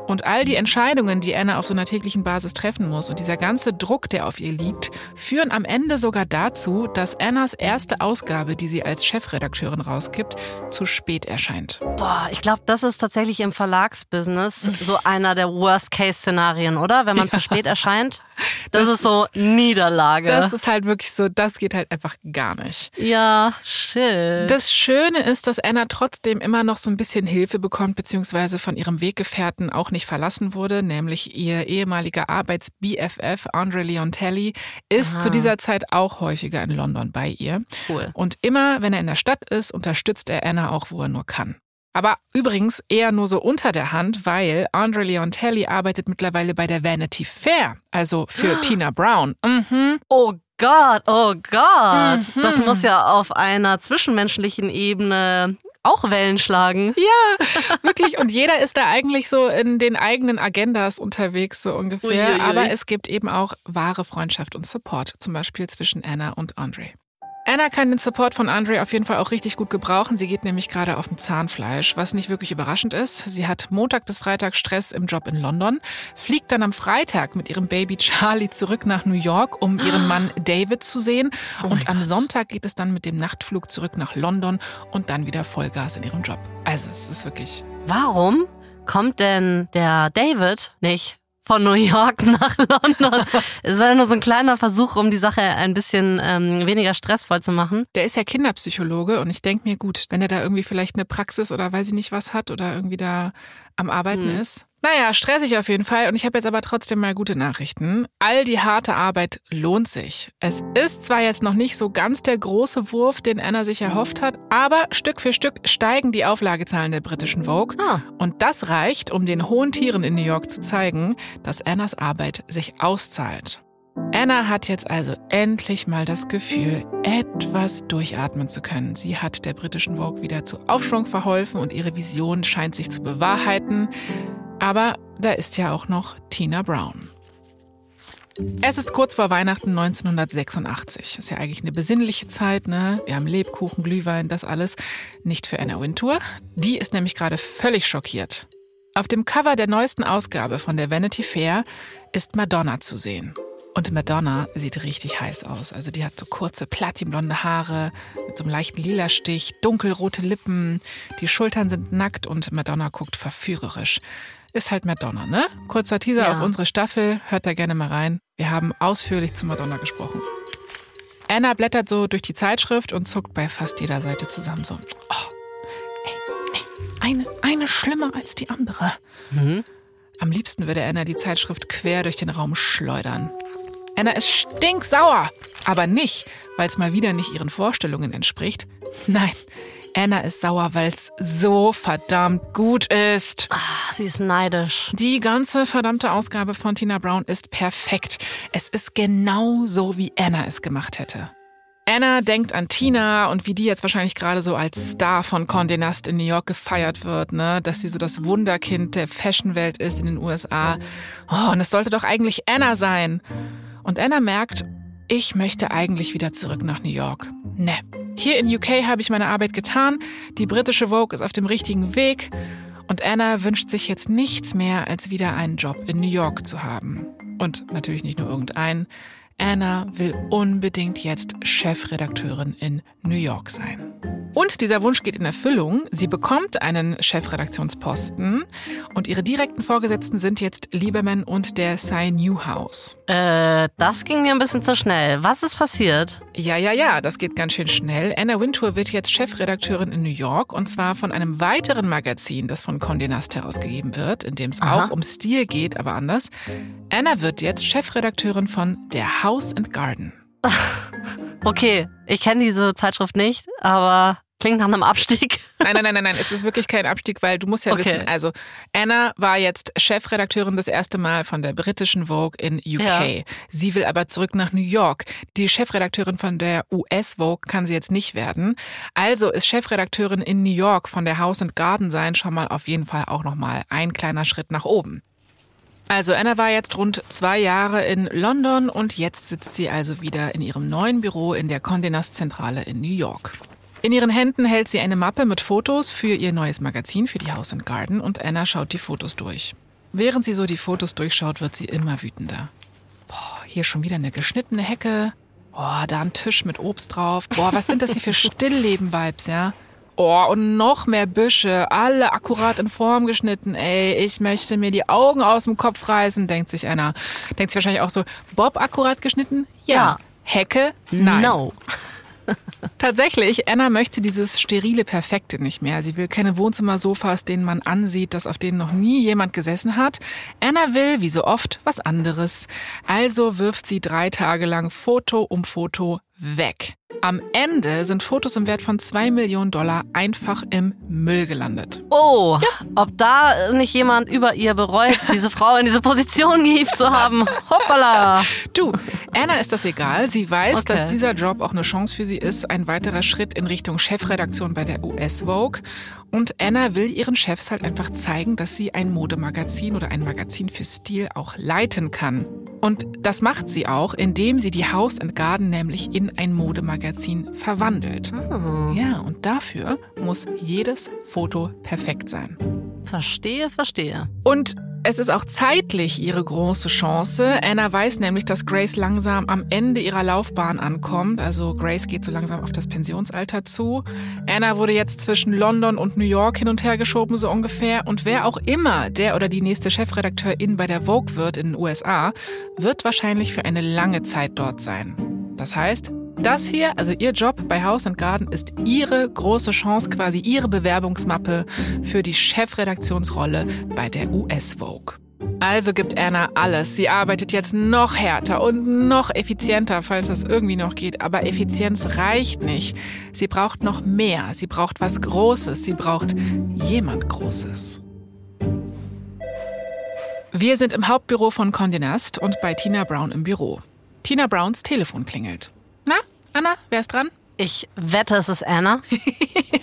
Und all die Entscheidungen, die Anna auf so einer täglichen Basis treffen muss und dieser ganze Druck, der auf ihr liegt, führen am Ende sogar dazu, dass Annas erste Ausgabe, die sie als Chefredakteurin rausgibt, zu spät erscheint. Boah, ich glaube, das ist tatsächlich im Verlagsbusiness so einer der Worst-Case-Szenarien, oder? Wenn man ja. zu spät erscheint. Das, das, ist so Niederlage. Das ist halt wirklich so, das geht halt einfach gar nicht. Ja, shit. Das Schöne ist, dass Anna trotzdem immer noch so ein bisschen Hilfe bekommt, beziehungsweise von ihrem Weggefährten auch nicht verlassen wurde, nämlich ihr ehemaliger Arbeits-BFF Andre Leontelli ist Aha. zu dieser Zeit auch häufiger in London bei ihr. Cool. Und immer, wenn er in der Stadt ist, unterstützt er Anna auch, wo er nur kann. Aber übrigens eher nur so unter der Hand, weil Andre Leontelli arbeitet mittlerweile bei der Vanity Fair, also für Tina Brown. Mhm. Oh Gott, oh Gott. Mhm. Das muss ja auf einer zwischenmenschlichen Ebene auch Wellen schlagen. Ja, wirklich. Und jeder ist da eigentlich so in den eigenen Agendas unterwegs, so ungefähr. Uiuiui. Aber es gibt eben auch wahre Freundschaft und Support, zum Beispiel zwischen Anna und Andre. Anna kann den Support von Andre auf jeden Fall auch richtig gut gebrauchen. Sie geht nämlich gerade auf dem Zahnfleisch, was nicht wirklich überraschend ist. Sie hat Montag bis Freitag Stress im Job in London, fliegt dann am Freitag mit ihrem Baby Charlie zurück nach New York, um ihren Mann David zu sehen. Oh und am Gott. Sonntag geht es dann mit dem Nachtflug zurück nach London und dann wieder Vollgas in ihrem Job. Also es ist wirklich. Warum kommt denn der David nicht von New York [LAUGHS] nach London. es war nur so ein kleiner Versuch, um die Sache ein bisschen ähm, weniger stressvoll zu machen. Der ist ja Kinderpsychologe und ich denke mir, gut, wenn er da irgendwie vielleicht eine Praxis oder weiß ich nicht was hat oder irgendwie da am Arbeiten hm. ist, naja, stressig auf jeden Fall. Und ich habe jetzt aber trotzdem mal gute Nachrichten. All die harte Arbeit lohnt sich. Es ist zwar jetzt noch nicht so ganz der große Wurf, den Anna sich erhofft hat, aber Stück für Stück steigen die Auflagezahlen der britischen Vogue. Ah. Und das reicht, um den hohen Tieren in New York zu zeigen, dass Annas Arbeit sich auszahlt. Anna hat jetzt also endlich mal das Gefühl, etwas durchatmen zu können. Sie hat der britischen Vogue wieder zu Aufschwung verholfen und ihre Vision scheint sich zu bewahrheiten. Aber da ist ja auch noch Tina Brown. Es ist kurz vor Weihnachten 1986. Ist ja eigentlich eine besinnliche Zeit, ne? Wir haben Lebkuchen, Glühwein, das alles. Nicht für Anna Wintour. Die ist nämlich gerade völlig schockiert. Auf dem Cover der neuesten Ausgabe von der Vanity Fair ist Madonna zu sehen. Und Madonna sieht richtig heiß aus. Also die hat so kurze platinblonde Haare mit so einem leichten lila Stich, dunkelrote Lippen, die Schultern sind nackt und Madonna guckt verführerisch ist halt Madonna, ne? Kurzer Teaser ja. auf unsere Staffel, hört da gerne mal rein. Wir haben ausführlich zu Madonna gesprochen. Anna blättert so durch die Zeitschrift und zuckt bei fast jeder Seite zusammen so. Oh, ey, ey, eine, eine schlimmer als die andere. Mhm. Am liebsten würde Anna die Zeitschrift quer durch den Raum schleudern. Anna ist stinksauer, aber nicht, weil es mal wieder nicht ihren Vorstellungen entspricht. Nein, Anna ist sauer, weil es so verdammt gut ist. Ah, sie ist neidisch. Die ganze verdammte Ausgabe von Tina Brown ist perfekt. Es ist genau so, wie Anna es gemacht hätte. Anna denkt an Tina und wie die jetzt wahrscheinlich gerade so als Star von Condé Nast in New York gefeiert wird, ne? Dass sie so das Wunderkind der Fashionwelt ist in den USA. Oh, und es sollte doch eigentlich Anna sein. Und Anna merkt, ich möchte eigentlich wieder zurück nach New York. Ne, hier in UK habe ich meine Arbeit getan, die britische Vogue ist auf dem richtigen Weg und Anna wünscht sich jetzt nichts mehr, als wieder einen Job in New York zu haben. Und natürlich nicht nur irgendeinen. Anna will unbedingt jetzt Chefredakteurin in New York sein. Und dieser Wunsch geht in Erfüllung. Sie bekommt einen Chefredaktionsposten und ihre direkten Vorgesetzten sind jetzt Lieberman und der Cy Newhouse. Äh, das ging mir ein bisschen zu schnell. Was ist passiert? Ja, ja, ja, das geht ganz schön schnell. Anna Wintour wird jetzt Chefredakteurin in New York und zwar von einem weiteren Magazin, das von Condé Nast herausgegeben wird, in dem es auch um Stil geht, aber anders. Anna wird jetzt Chefredakteurin von der House and Garden. [LAUGHS] Okay, ich kenne diese Zeitschrift nicht, aber klingt nach einem Abstieg. Nein, [LAUGHS] nein, nein, nein, nein. Es ist wirklich kein Abstieg, weil du musst ja Okay. wissen, also Anna war jetzt Chefredakteurin das erste Mal von der britischen Vogue in UK. Ja. Sie will aber zurück nach New York. Die Chefredakteurin von der US Vogue kann sie jetzt nicht werden. Also ist Chefredakteurin in New York von der House and Garden sein schon mal auf jeden Fall auch nochmal ein kleiner Schritt nach oben. Also Anna war jetzt rund zwei Jahre in London und jetzt sitzt sie also wieder in ihrem neuen Büro in der Condé Nast Zentrale in New York. In ihren Händen hält sie eine Mappe mit Fotos für ihr neues Magazin für die House and Garden und Anna schaut die Fotos durch. Während sie so die Fotos durchschaut, wird sie immer wütender. Boah, hier schon wieder eine geschnittene Hecke. Boah, da ein Tisch mit Obst drauf. Boah, was sind das hier für Stillleben-Vibes, ja? Oh, und noch mehr Büsche, alle akkurat in Form geschnitten. Ey, ich möchte mir die Augen aus dem Kopf reißen, denkt sich einer. Denkt sich wahrscheinlich auch so, Bob akkurat geschnitten? Ja. Hecke? Nein. No. [LAUGHS] Tatsächlich, Anna möchte dieses sterile Perfekte nicht mehr. Sie will keine Wohnzimmersofas, denen man ansieht, dass auf denen noch nie jemand gesessen hat. Anna will, wie so oft, was anderes. Also wirft sie drei Tage lang Foto um Foto weg. Am Ende sind Fotos im Wert von zwei Millionen Dollar einfach im Müll gelandet. Oh, ob da nicht jemand über ihr bereut, [LAUGHS] diese Frau in diese Position gehievt zu haben. Hoppala. Du, Anna ist das egal. Sie weiß, Okay. dass dieser Job auch eine Chance für sie ist, ein weiterer Schritt in Richtung Chefredaktion bei der US Vogue. Und Anna will ihren Chefs halt einfach zeigen, dass sie ein Modemagazin oder ein Magazin für Stil auch leiten kann. Und das macht sie auch, indem sie die House and Garden nämlich in ein Modemagazin verwandelt. Oh, Ja, und dafür muss jedes Foto perfekt sein. verstehe, verstehe. Und es ist auch zeitlich ihre große Chance. Anna weiß nämlich, dass Grace langsam am Ende ihrer Laufbahn ankommt. Also Grace geht so langsam auf das Pensionsalter zu. Anna wurde jetzt zwischen London und New York hin und her geschoben, so ungefähr. Und wer auch immer der oder die nächste Chefredakteurin bei der Vogue wird in den USA, wird wahrscheinlich für eine lange Zeit dort sein. Das heißt, das hier, also ihr Job bei House and Garden, ist ihre große Chance, quasi ihre Bewerbungsmappe für die Chefredaktionsrolle bei der US Vogue. Also gibt Anna alles. Sie arbeitet jetzt noch härter und noch effizienter, falls das irgendwie noch geht. Aber Effizienz reicht nicht. Sie braucht noch mehr. Sie braucht was Großes. Sie braucht jemand Großes. Wir sind im Hauptbüro von Condé Nast und bei Tina Brown im Büro. Tina Browns Telefon klingelt. Na, Anna, wer ist dran? Ich wette, es ist Anna. [LAUGHS]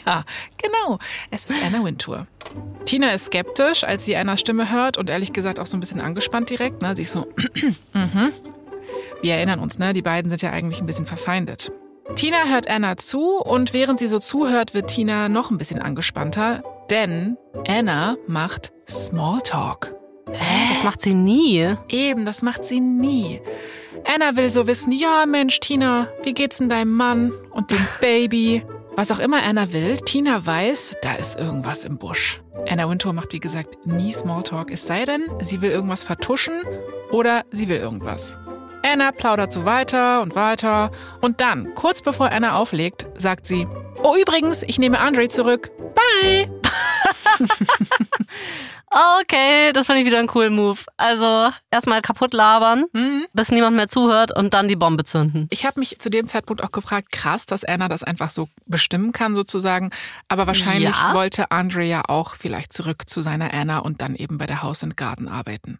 Ja, genau. Es ist Anna Wintour. Tina ist skeptisch, als sie Annas Stimme hört und ehrlich gesagt auch so ein bisschen angespannt direkt. Ne? Sie ist so, [CLEARS THROAT] mhm. Wir erinnern uns, ne? Die beiden sind ja eigentlich ein bisschen verfeindet. Tina hört Anna zu und während sie so zuhört, wird Tina noch ein bisschen angespannter, denn Anna macht Smalltalk. Hä? Das macht sie nie. Eben, das macht sie nie. Anna will so wissen, ja Mensch, Tina, wie geht's denn deinem Mann und dem [LAUGHS] Baby? Was auch immer Anna will, Tina weiß, da ist irgendwas im Busch. Anna Wintour macht wie gesagt nie Smalltalk, es sei denn, sie will irgendwas vertuschen oder sie will irgendwas. Anna plaudert so weiter und weiter und dann, kurz bevor Anna auflegt, sagt sie, oh übrigens, ich nehme Andre zurück. Bye! [LAUGHS] [LAUGHS] Okay, das finde ich wieder einen coolen Move. Also erstmal kaputt labern, Hm? bis niemand mehr zuhört und dann die Bombe zünden. Ich habe mich zu dem Zeitpunkt auch gefragt, krass, dass Anna das einfach so bestimmen kann sozusagen. Aber wahrscheinlich Ja. wollte Andre ja auch vielleicht zurück zu seiner Anna und dann eben bei der House and Garden arbeiten.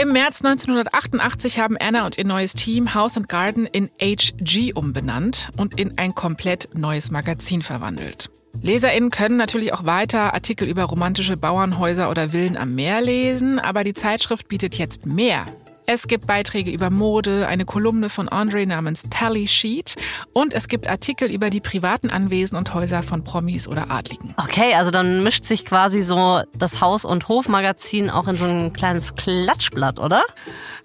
Im März 1988 haben Anna und ihr neues Team House and Garden in HG umbenannt und in ein komplett neues Magazin verwandelt. LeserInnen können natürlich auch weiter Artikel über romantische Bauernhäuser oder Villen am Meer lesen, aber die Zeitschrift bietet jetzt mehr. Es gibt Beiträge über Mode, eine Kolumne von Andre namens Tally Sheet und es gibt Artikel über die privaten Anwesen und Häuser von Promis oder Adligen. Okay, also dann mischt sich quasi so das Haus- und Hofmagazin auch in so ein kleines Klatschblatt, oder?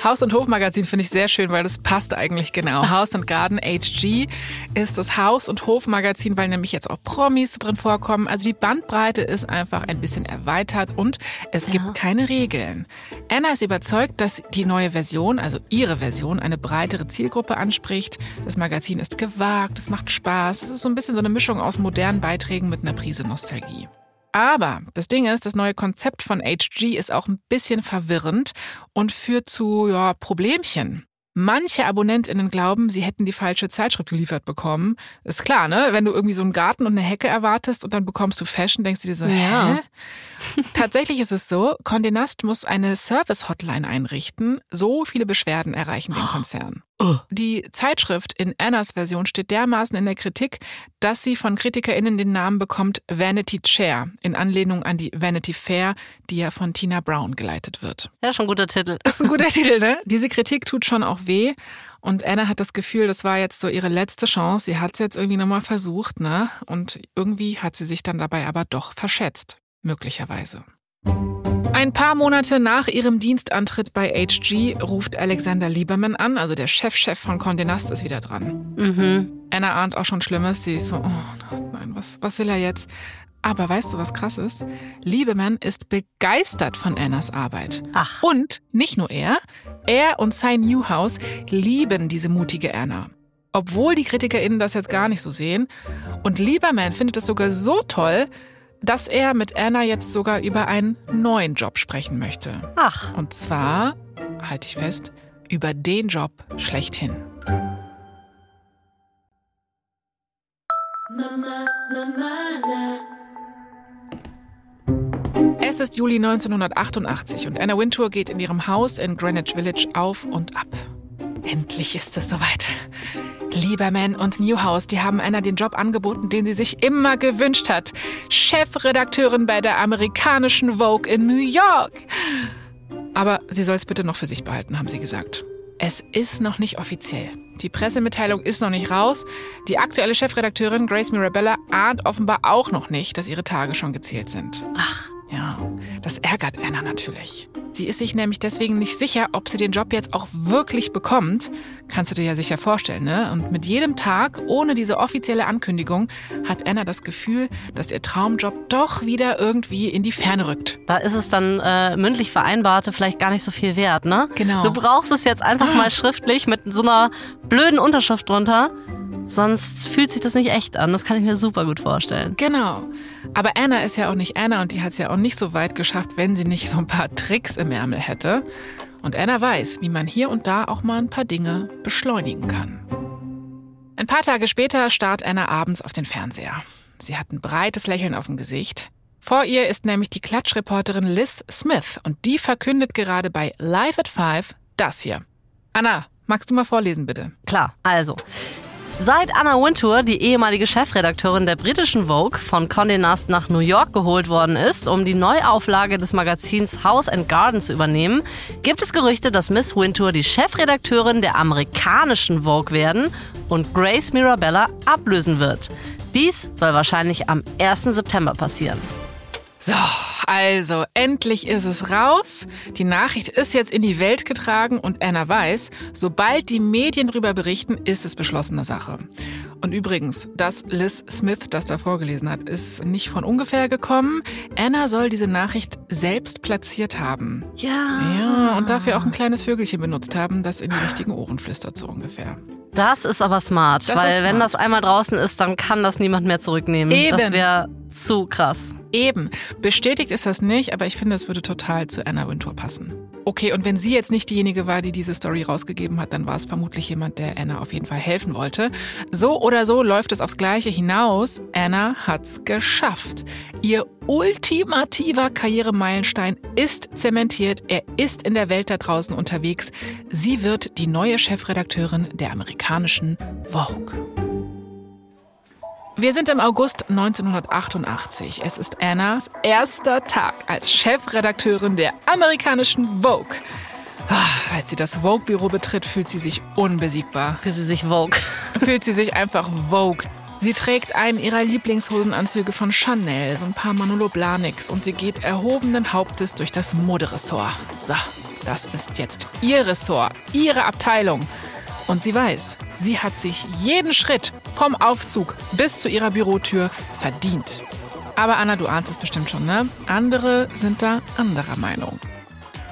Haus- und Hofmagazin finde ich sehr schön, weil das passt eigentlich genau. [LAUGHS] House and Garden HG ist das Haus- und Hofmagazin, weil nämlich jetzt auch Promis drin vorkommen. Also die Bandbreite ist einfach ein bisschen erweitert und es gibt Ja. keine Regeln. Anna ist überzeugt, dass die neue Version, also ihre Version, eine breitere Zielgruppe anspricht. Das Magazin ist gewagt, es macht Spaß. Es ist so ein bisschen so eine Mischung aus modernen Beiträgen mit einer Prise Nostalgie. Aber das Ding ist, das neue Konzept von HG ist auch ein bisschen verwirrend und führt zu ja, Problemchen. Manche AbonnentInnen glauben, sie hätten die falsche Zeitschrift geliefert bekommen. Ist klar, ne? Wenn du irgendwie so einen Garten und eine Hecke erwartest und dann bekommst du Fashion, denkst du dir so, Ja. hä? [LAUGHS] Tatsächlich ist es so, Condé Nast muss eine Service-Hotline einrichten. So viele Beschwerden erreichen den Konzern. Oh. Die Zeitschrift in Annas Version steht dermaßen in der Kritik, dass sie von KritikerInnen den Namen bekommt Vanity Chair, in Anlehnung an die Vanity Fair, die ja von Tina Brown geleitet wird. Ja, schon ein guter Titel. Das ist ein guter [LAUGHS] Titel, ne? Diese Kritik tut schon auch weh. Und Anna hat das Gefühl, das war jetzt so ihre letzte Chance. Sie hat es jetzt irgendwie nochmal versucht, ne? Und irgendwie hat sie sich dann dabei aber doch verschätzt. Möglicherweise. Ein paar Monate nach ihrem Dienstantritt bei HG ruft Alexander Lieberman an, also der Chefchef von Condé Nast ist wieder dran. Mhm. Anna ahnt auch schon Schlimmes. Sie ist so, oh nein, was, was will er jetzt? Aber weißt du, was krass ist? Liebemann ist begeistert von Annas Arbeit. Ach. Und nicht nur er, er und sein Newhouse lieben diese mutige Anna. Obwohl die KritikerInnen das jetzt gar nicht so sehen. Und Lieberman findet es sogar so toll, dass er mit Anna jetzt sogar über einen neuen Job sprechen möchte. Ach. Und zwar, halte ich fest, über den Job schlechthin. Es ist Juli 1988 und Anna Wintour geht in ihrem Haus in Greenwich Village auf und ab. Endlich ist es soweit. Lieberman und Newhouse, die haben Anna den Job angeboten, den sie sich immer gewünscht hat. Chefredakteurin bei der amerikanischen Vogue in New York. Aber sie soll es bitte noch für sich behalten, haben sie gesagt. Es ist noch nicht offiziell. Die Pressemitteilung ist noch nicht raus. Die aktuelle Chefredakteurin Grace Mirabella ahnt offenbar auch noch nicht, dass ihre Tage schon gezählt sind. Ach. Ja, das ärgert Anna natürlich. Sie ist sich nämlich deswegen nicht sicher, ob sie den Job jetzt auch wirklich bekommt. Kannst du dir ja sicher vorstellen, ne? Und mit jedem Tag ohne diese offizielle Ankündigung hat Anna das Gefühl, dass ihr Traumjob doch wieder irgendwie in die Ferne rückt. Da ist es dann äh, mündlich vereinbarte vielleicht gar nicht so viel wert, ne? Genau. Du brauchst es jetzt einfach mal schriftlich mit so einer blöden Unterschrift drunter. Sonst fühlt sich das nicht echt an. Das kann ich mir super gut vorstellen. Genau. Aber Anna ist ja auch nicht Anna und die hat es ja auch nicht so weit geschafft, wenn sie nicht so ein paar Tricks im Ärmel hätte. Und Anna weiß, wie man hier und da auch mal ein paar Dinge beschleunigen kann. Ein paar Tage später starrt Anna abends auf den Fernseher. Sie hat ein breites Lächeln auf dem Gesicht. Vor ihr ist nämlich die Klatschreporterin Liz Smith und die verkündet gerade bei Live at Five das hier. Anna, magst du mal vorlesen, bitte? Klar, also. Seit Anna Wintour, die ehemalige Chefredakteurin der britischen Vogue, von Condé Nast nach New York geholt worden ist, um die Neuauflage des Magazins House and Garden zu übernehmen, gibt es Gerüchte, dass Miss Wintour die Chefredakteurin der amerikanischen Vogue werden und Grace Mirabella ablösen wird. Dies soll wahrscheinlich am 1. September passieren. So, also endlich ist es raus. Die Nachricht ist jetzt in die Welt getragen und Anna weiß, sobald die Medien darüber berichten, ist es beschlossene Sache. Und übrigens, dass Liz Smith das da vorgelesen hat, ist nicht von ungefähr gekommen. Anna soll diese Nachricht selbst platziert haben. Ja. Ja, und dafür auch ein kleines Vögelchen benutzt haben, das in die richtigen Ohren flüstert, so ungefähr. Das ist aber smart, Das weil ist wenn smart. das einmal draußen ist, dann kann das niemand mehr zurücknehmen. Eben. Das wäre zu krass. Eben. Bestätigt ist das nicht, aber ich finde, es würde total zu Anna Wintour passen. Okay, und wenn sie jetzt nicht diejenige war, die diese Story rausgegeben hat, dann war es vermutlich jemand, der Anna auf jeden Fall helfen wollte. So oder so läuft es aufs Gleiche hinaus. Anna hat's geschafft. Ihr ultimativer Karrieremeilenstein ist zementiert. Er ist in der Welt da draußen unterwegs. Sie wird die neue Chefredakteurin der amerikanischen Vogue. Wir sind im August 1988. Es ist Annas erster Tag als Chefredakteurin der amerikanischen Vogue. Ah, Als sie das Vogue-Büro betritt, fühlt sie sich unbesiegbar. Für sie sich Vogue. [LAUGHS] Fühlt sie sich einfach Vogue. Sie trägt einen ihrer Lieblingshosenanzüge von Chanel, so ein paar Manolo Blahniks und sie geht erhobenen Hauptes durch das Moderessort. So, das ist jetzt ihr Ressort, ihre Abteilung. Und sie weiß, sie hat sich jeden Schritt vom Aufzug bis zu ihrer Bürotür verdient. Aber Anna, du ahnst es bestimmt schon, ne? Andere sind da anderer Meinung.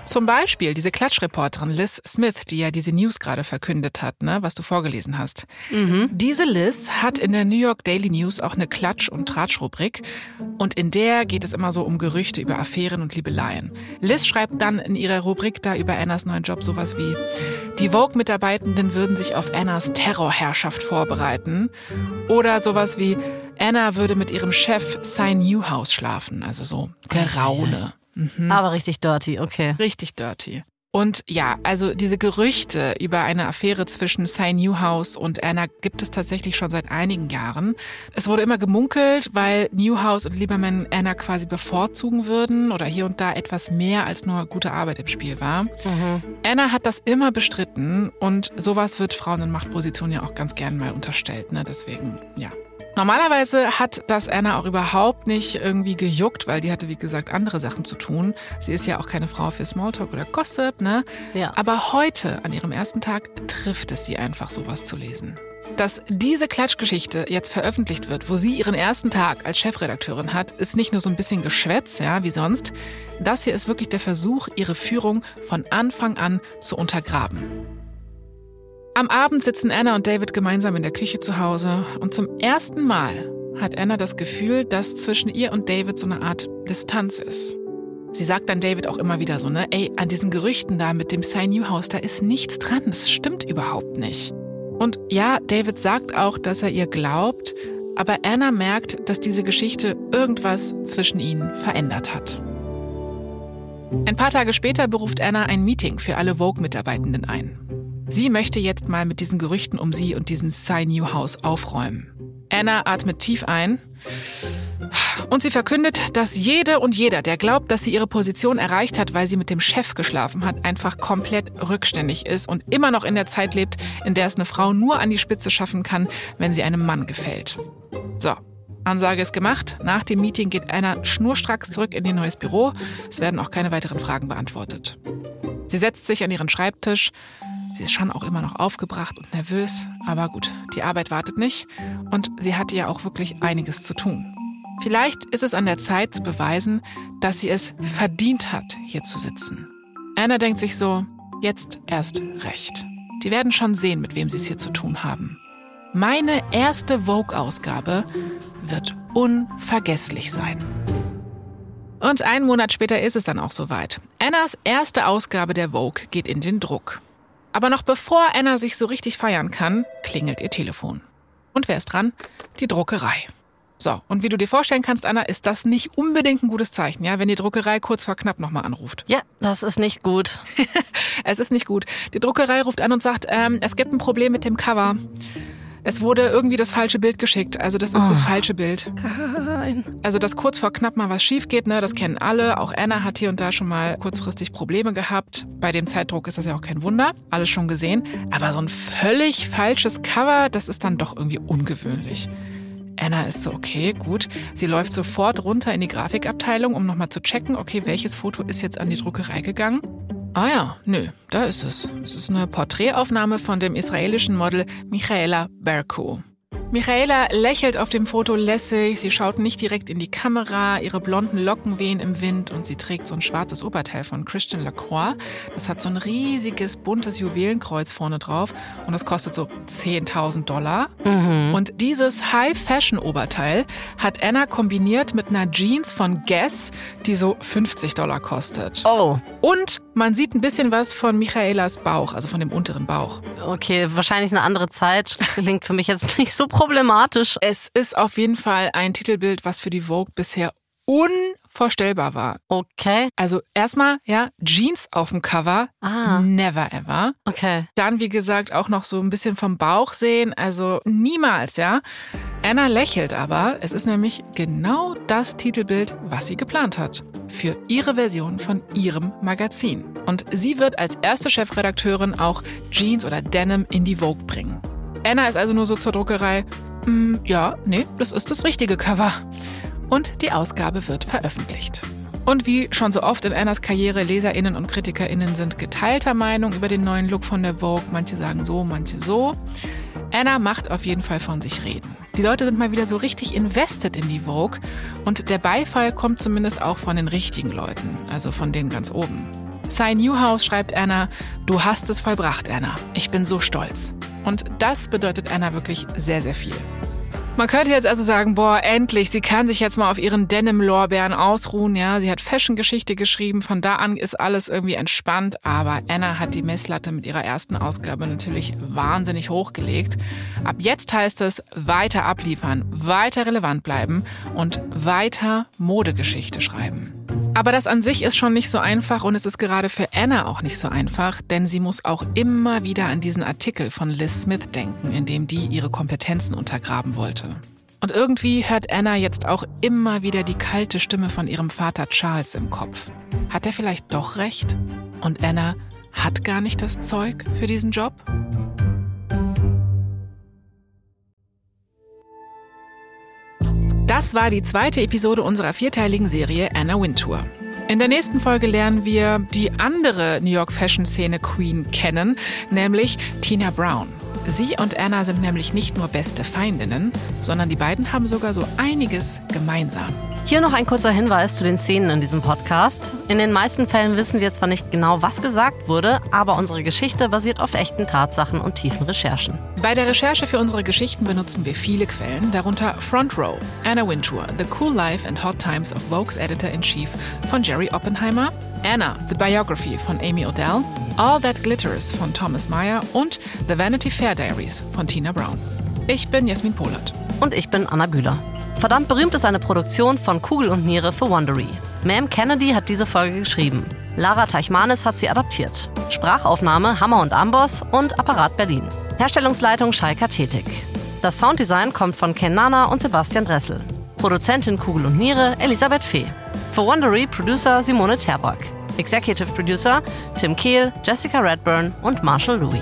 Zum Beispiel diese Klatschreporterin Liz Smith, die ja diese News gerade verkündet hat, ne, was du vorgelesen hast. Mhm. Diese Liz hat in der New York Daily News auch eine Klatsch- und Tratsch-Rubrik. Und in der geht es immer so um Gerüchte über Affären und Liebeleien. Liz schreibt dann in ihrer Rubrik da über Annas neuen Job sowas wie, die Vogue-Mitarbeitenden würden sich auf Annas Terrorherrschaft vorbereiten. Oder sowas wie, Anna würde mit ihrem Chef Cy Newhouse schlafen. Also so Geraune. Mhm. Aber richtig dirty, okay. Richtig dirty. Und ja, also diese Gerüchte über eine Affäre zwischen Cy Newhouse und Anna gibt es tatsächlich schon seit einigen Jahren. Es wurde immer gemunkelt, weil Newhouse und Lieberman Anna quasi bevorzugen würden oder hier und da etwas mehr als nur gute Arbeit im Spiel war. Mhm. Anna hat das immer bestritten und sowas wird Frauen in Machtpositionen ja auch ganz gern mal unterstellt. Ne? Deswegen, ja. Normalerweise hat das Anna auch überhaupt nicht irgendwie gejuckt, weil die hatte, wie gesagt, andere Sachen zu tun. Sie ist ja auch keine Frau für Smalltalk oder Gossip, ne? Ja. Aber heute, an ihrem ersten Tag, trifft es sie einfach, sowas zu lesen. Dass diese Klatschgeschichte jetzt veröffentlicht wird, wo sie ihren ersten Tag als Chefredakteurin hat, ist nicht nur so ein bisschen Geschwätz, ja, wie sonst. Das hier ist wirklich der Versuch, ihre Führung von Anfang an zu untergraben. Am Abend sitzen Anna und David gemeinsam in der Küche zu Hause und zum ersten Mal hat Anna das Gefühl, dass zwischen ihr und David so eine Art Distanz ist. Sie sagt dann David auch immer wieder so, ne, ey, an diesen Gerüchten da mit dem Cy Newhouse, da ist nichts dran, das stimmt überhaupt nicht. Und ja, David sagt auch, dass er ihr glaubt, aber Anna merkt, dass diese Geschichte irgendwas zwischen ihnen verändert hat. Ein paar Tage später beruft Anna ein Meeting für alle Vogue-Mitarbeitenden ein. Sie möchte jetzt mal mit diesen Gerüchten um sie und diesen Cy Newhouse aufräumen. Anna atmet tief ein und sie verkündet, dass jede und jeder, der glaubt, dass sie ihre Position erreicht hat, weil sie mit dem Chef geschlafen hat, einfach komplett rückständig ist und immer noch in der Zeit lebt, in der es eine Frau nur an die Spitze schaffen kann, wenn sie einem Mann gefällt. So, Ansage ist gemacht. Nach dem Meeting geht Anna schnurstracks zurück in ihr neues Büro. Es werden auch keine weiteren Fragen beantwortet. Sie setzt sich an ihren Schreibtisch. Sie ist schon auch immer noch aufgebracht und nervös, aber gut, die Arbeit wartet nicht und sie hatte ja auch wirklich einiges zu tun. Vielleicht ist es an der Zeit zu beweisen, dass sie es verdient hat, hier zu sitzen. Anna denkt sich so, jetzt erst recht. Die werden schon sehen, mit wem sie es hier zu tun haben. Meine erste Vogue-Ausgabe wird unvergesslich sein. Und einen Monat später ist es dann auch soweit. Annas erste Ausgabe der Vogue geht in den Druck. Aber noch bevor Anna sich so richtig feiern kann, klingelt ihr Telefon. Und wer ist dran? Die Druckerei. So, und wie du dir vorstellen kannst, Anna, ist das nicht unbedingt ein gutes Zeichen, ja, wenn die Druckerei kurz vor knapp nochmal anruft. Ja, das ist nicht gut. [LAUGHS] es ist nicht gut. Die Druckerei ruft an und sagt, ähm, es gibt ein Problem mit dem Cover. Es wurde irgendwie das falsche Bild geschickt. Also das ist oh. das falsche Bild. Nein. Also dass kurz vor knapp mal was schief geht, ne, das kennen alle. Auch Anna hat hier und da schon mal kurzfristig Probleme gehabt. Bei dem Zeitdruck ist das ja auch kein Wunder. Alles schon gesehen. Aber so ein völlig falsches Cover, das ist dann doch irgendwie ungewöhnlich. Anna ist so, okay, gut. Sie läuft sofort runter in die Grafikabteilung, um nochmal zu checken, okay, welches Foto ist jetzt an die Druckerei gegangen. Ah ja, nö, da ist es. Es ist eine Porträtaufnahme von dem israelischen Model Michaela Berko. Michaela lächelt auf dem Foto lässig, sie schaut nicht direkt in die Kamera, ihre blonden Locken wehen im Wind und sie trägt so ein schwarzes Oberteil von Christian Lacroix. Das hat so ein riesiges, buntes Juwelenkreuz vorne drauf und das kostet so 10.000 Dollar. Mhm. Und dieses High-Fashion-Oberteil hat Anna kombiniert mit einer Jeans von Guess, die so 50 Dollar kostet. Oh. Und man sieht ein bisschen was von Michaelas Bauch, also von dem unteren Bauch. Okay, wahrscheinlich eine andere Zeit. Klingt für mich jetzt [LAUGHS] nicht so problematisch. Es ist auf jeden Fall ein Titelbild, was für die Vogue bisher unvorstellbar war. Okay. Also erstmal, ja, Jeans auf dem Cover. Ah. Never ever. Okay. Dann, wie gesagt, auch noch so ein bisschen vom Bauch sehen. Also niemals, ja. Anna lächelt aber. Es ist nämlich genau das Titelbild, was sie geplant hat. Für ihre Version von ihrem Magazin. Und sie wird als erste Chefredakteurin auch Jeans oder Denim in die Vogue bringen. Anna ist also nur so zur Druckerei. Mm, ja, nee, das ist das richtige Cover. Und die Ausgabe wird veröffentlicht. Und wie schon so oft in Annas Karriere, LeserInnen und KritikerInnen sind geteilter Meinung über den neuen Look von der Vogue. Manche sagen so, manche so. Anna macht auf jeden Fall von sich reden. Die Leute sind mal wieder so richtig invested in die Vogue und der Beifall kommt zumindest auch von den richtigen Leuten, also von denen ganz oben. Cy Newhouse schreibt Anna, du hast es vollbracht, Anna. Ich bin so stolz. Und das bedeutet Anna wirklich sehr, sehr viel. Man könnte jetzt also sagen, boah, endlich, sie kann sich jetzt mal auf ihren Denim-Lorbeeren ausruhen. Ja, sie hat Fashion-Geschichte geschrieben, von da an ist alles irgendwie entspannt. Aber Anna hat die Messlatte mit ihrer ersten Ausgabe natürlich wahnsinnig hochgelegt. Ab jetzt heißt es weiter abliefern, weiter relevant bleiben und weiter Modegeschichte schreiben. Aber das an sich ist schon nicht so einfach und es ist gerade für Anna auch nicht so einfach, denn sie muss auch immer wieder an diesen Artikel von Liz Smith denken, in dem die ihre Kompetenzen untergraben wollte. Und irgendwie hört Anna jetzt auch immer wieder die kalte Stimme von ihrem Vater Charles im Kopf. Hat er vielleicht doch recht? Und Anna hat gar nicht das Zeug für diesen Job? Das war die zweite Episode unserer vierteiligen Serie Anna Wintour. In der nächsten Folge lernen wir die andere New York Fashion Szene Queen kennen, nämlich Tina Brown. Sie und Anna sind nämlich nicht nur beste Feindinnen, sondern die beiden haben sogar so einiges gemeinsam. Hier noch ein kurzer Hinweis zu den Szenen in diesem Podcast. In den meisten Fällen wissen wir zwar nicht genau, was gesagt wurde, aber unsere Geschichte basiert auf echten Tatsachen und tiefen Recherchen. Bei der Recherche für unsere Geschichten benutzen wir viele Quellen, darunter Front Row, Anna Wintour, The Cool Life and Hot Times of Vogue's Editor-in-Chief von Jerry Oppenheimer, Anna, The Biography von Amy Odell, All That Glitters von Thomas Meyer und The Vanity Fair Diaries von Tina Brown. Ich bin Jasmin Polat. Und ich bin Anna Bühler. Verdammt berühmt ist eine Produktion von Kugel und Niere für Wondery. Ma'am Kennedy hat diese Folge geschrieben. Lara Teichmanis hat sie adaptiert. Sprachaufnahme Hammer und Amboss und Apparat Berlin. Herstellungsleitung Schalker Tätig. Das Sounddesign kommt von Ken Nana und Sebastian Dressel. Produzentin Kugel und Niere Elisabeth Fee. Für Wondery Producer Simone Terbock. Executive Producer Tim Kehl, Jessica Redburn und Marshall Louis.